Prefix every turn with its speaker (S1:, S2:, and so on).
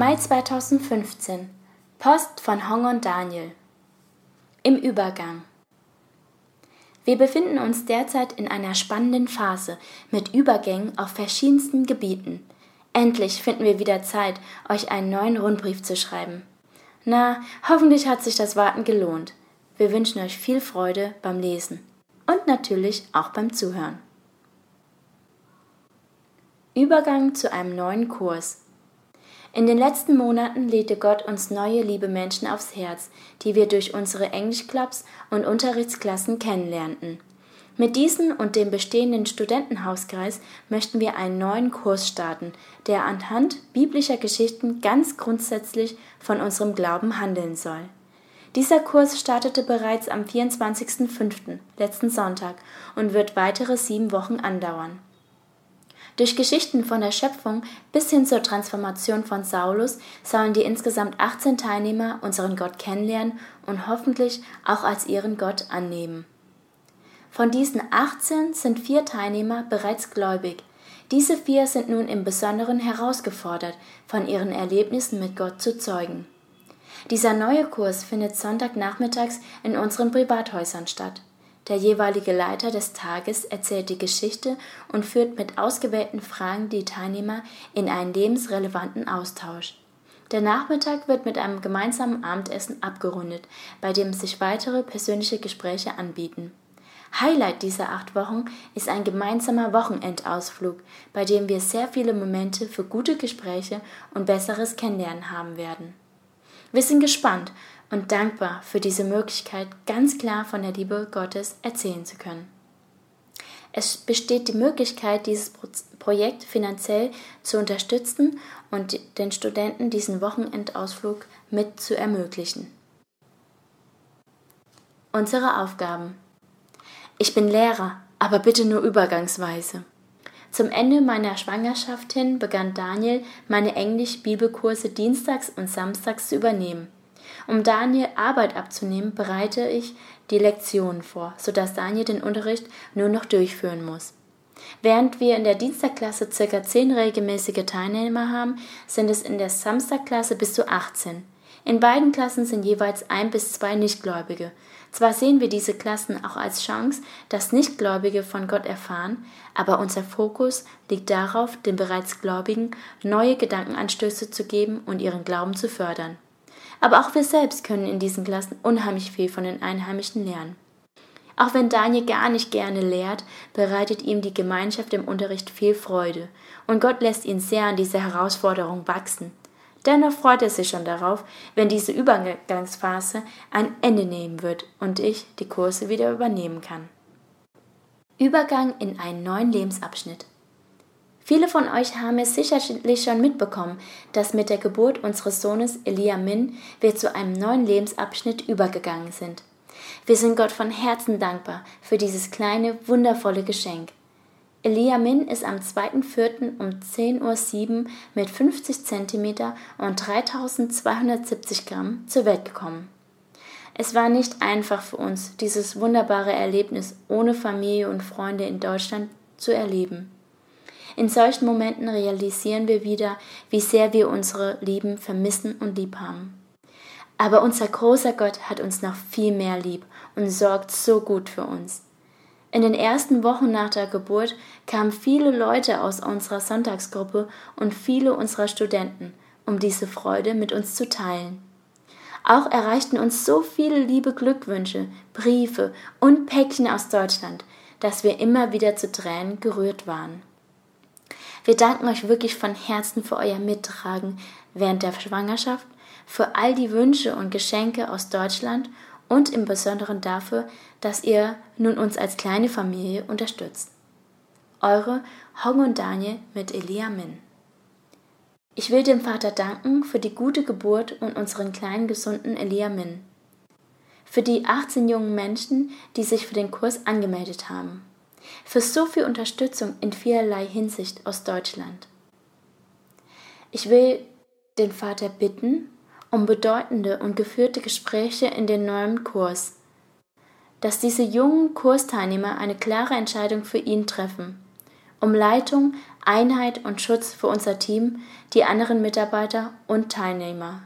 S1: Mai 2015 Post von Hong und Daniel Im Übergang Wir befinden uns derzeit in einer spannenden Phase mit Übergängen auf verschiedensten Gebieten. Endlich finden wir wieder Zeit, euch einen neuen Rundbrief zu schreiben. Na, hoffentlich hat sich das Warten gelohnt. Wir wünschen euch viel Freude beim Lesen und natürlich auch beim Zuhören. Übergang zu einem neuen Kurs. In den letzten Monaten legte Gott uns neue liebe Menschen aufs Herz, die wir durch unsere Englischclubs und Unterrichtsklassen kennenlernten. Mit diesen und dem bestehenden Studentenhauskreis möchten wir einen neuen Kurs starten, der anhand biblischer Geschichten ganz grundsätzlich von unserem Glauben handeln soll. Dieser Kurs startete bereits am 24.05., letzten Sonntag, und wird weitere sieben Wochen andauern. Durch Geschichten von der Schöpfung bis hin zur Transformation von Saulus sollen die insgesamt 18 Teilnehmer unseren Gott kennenlernen und hoffentlich auch als ihren Gott annehmen. Von diesen 18 sind vier Teilnehmer bereits gläubig. Diese vier sind nun im Besonderen herausgefordert, von ihren Erlebnissen mit Gott zu zeugen. Dieser neue Kurs findet Sonntagnachmittags in unseren Privathäusern statt. Der jeweilige Leiter des Tages erzählt die Geschichte und führt mit ausgewählten Fragen die Teilnehmer in einen lebensrelevanten Austausch. Der Nachmittag wird mit einem gemeinsamen Abendessen abgerundet, bei dem sich weitere persönliche Gespräche anbieten. Highlight dieser acht Wochen ist ein gemeinsamer Wochenendausflug, bei dem wir sehr viele Momente für gute Gespräche und besseres Kennenlernen haben werden. Wir sind gespannt und dankbar für diese Möglichkeit, ganz klar von der Liebe Gottes erzählen zu können. Es besteht die Möglichkeit, dieses Projekt finanziell zu unterstützen und den Studenten diesen Wochenendausflug mit zu ermöglichen. Unsere Aufgaben. Ich bin Lehrer, aber bitte nur übergangsweise. Zum Ende meiner Schwangerschaft hin begann Daniel, meine Englisch-Bibelkurse dienstags und samstags zu übernehmen. Um Daniel Arbeit abzunehmen, bereite ich die Lektionen vor, sodass Daniel den Unterricht nur noch durchführen muss. Während wir in der Dienstagklasse ca. 10 regelmäßige Teilnehmer haben, sind es in der Samstagklasse bis zu 18. In beiden Klassen sind jeweils ein bis zwei Nichtgläubige. Zwar sehen wir diese Klassen auch als Chance, dass Nichtgläubige von Gott erfahren, aber unser Fokus liegt darauf, den bereits Gläubigen neue Gedankenanstöße zu geben und ihren Glauben zu fördern. Aber auch wir selbst können in diesen Klassen unheimlich viel von den Einheimischen lernen. Auch wenn Daniel gar nicht gerne lehrt, bereitet ihm die Gemeinschaft im Unterricht viel Freude und Gott lässt ihn sehr an dieser Herausforderung wachsen. Dennoch freut er sich schon darauf, wenn diese Übergangsphase ein Ende nehmen wird und ich die Kurse wieder übernehmen kann. Übergang in einen neuen Lebensabschnitt. Viele von euch haben es sicherlich schon mitbekommen, dass mit der Geburt unseres Sohnes Elia Min wir zu einem neuen Lebensabschnitt übergegangen sind. Wir sind Gott von Herzen dankbar für dieses kleine, wundervolle Geschenk. Elia Min ist am 2.4. um 10.07 Uhr mit 50 cm und 3270 Gramm zur Welt gekommen. Es war nicht einfach für uns, dieses wunderbare Erlebnis ohne Familie und Freunde in Deutschland zu erleben. In solchen Momenten realisieren wir wieder, wie sehr wir unsere Lieben vermissen und lieb haben. Aber unser großer Gott hat uns noch viel mehr lieb und sorgt so gut für uns. In den ersten Wochen nach der Geburt kamen viele Leute aus unserer Sonntagsgruppe und viele unserer Studenten, um diese Freude mit uns zu teilen. Auch erreichten uns so viele liebe Glückwünsche, Briefe und Päckchen aus Deutschland, dass wir immer wieder zu Tränen gerührt waren. Wir danken euch wirklich von Herzen für euer Mittragen während der Schwangerschaft, für all die Wünsche und Geschenke aus Deutschland und im Besonderen dafür, dass ihr nun uns als kleine Familie unterstützt. Eure Hong und Daniel mit Elia Min. Ich will dem Vater danken für die gute Geburt und unseren kleinen gesunden Elia Min. Für die 18 jungen Menschen, die sich für den Kurs angemeldet haben für so viel Unterstützung in vielerlei Hinsicht aus Deutschland. Ich will den Vater bitten um bedeutende und geführte Gespräche in den neuen Kurs, dass diese jungen Kursteilnehmer eine klare Entscheidung für ihn treffen, um Leitung Einheit und Schutz für unser Team, die anderen Mitarbeiter und Teilnehmer.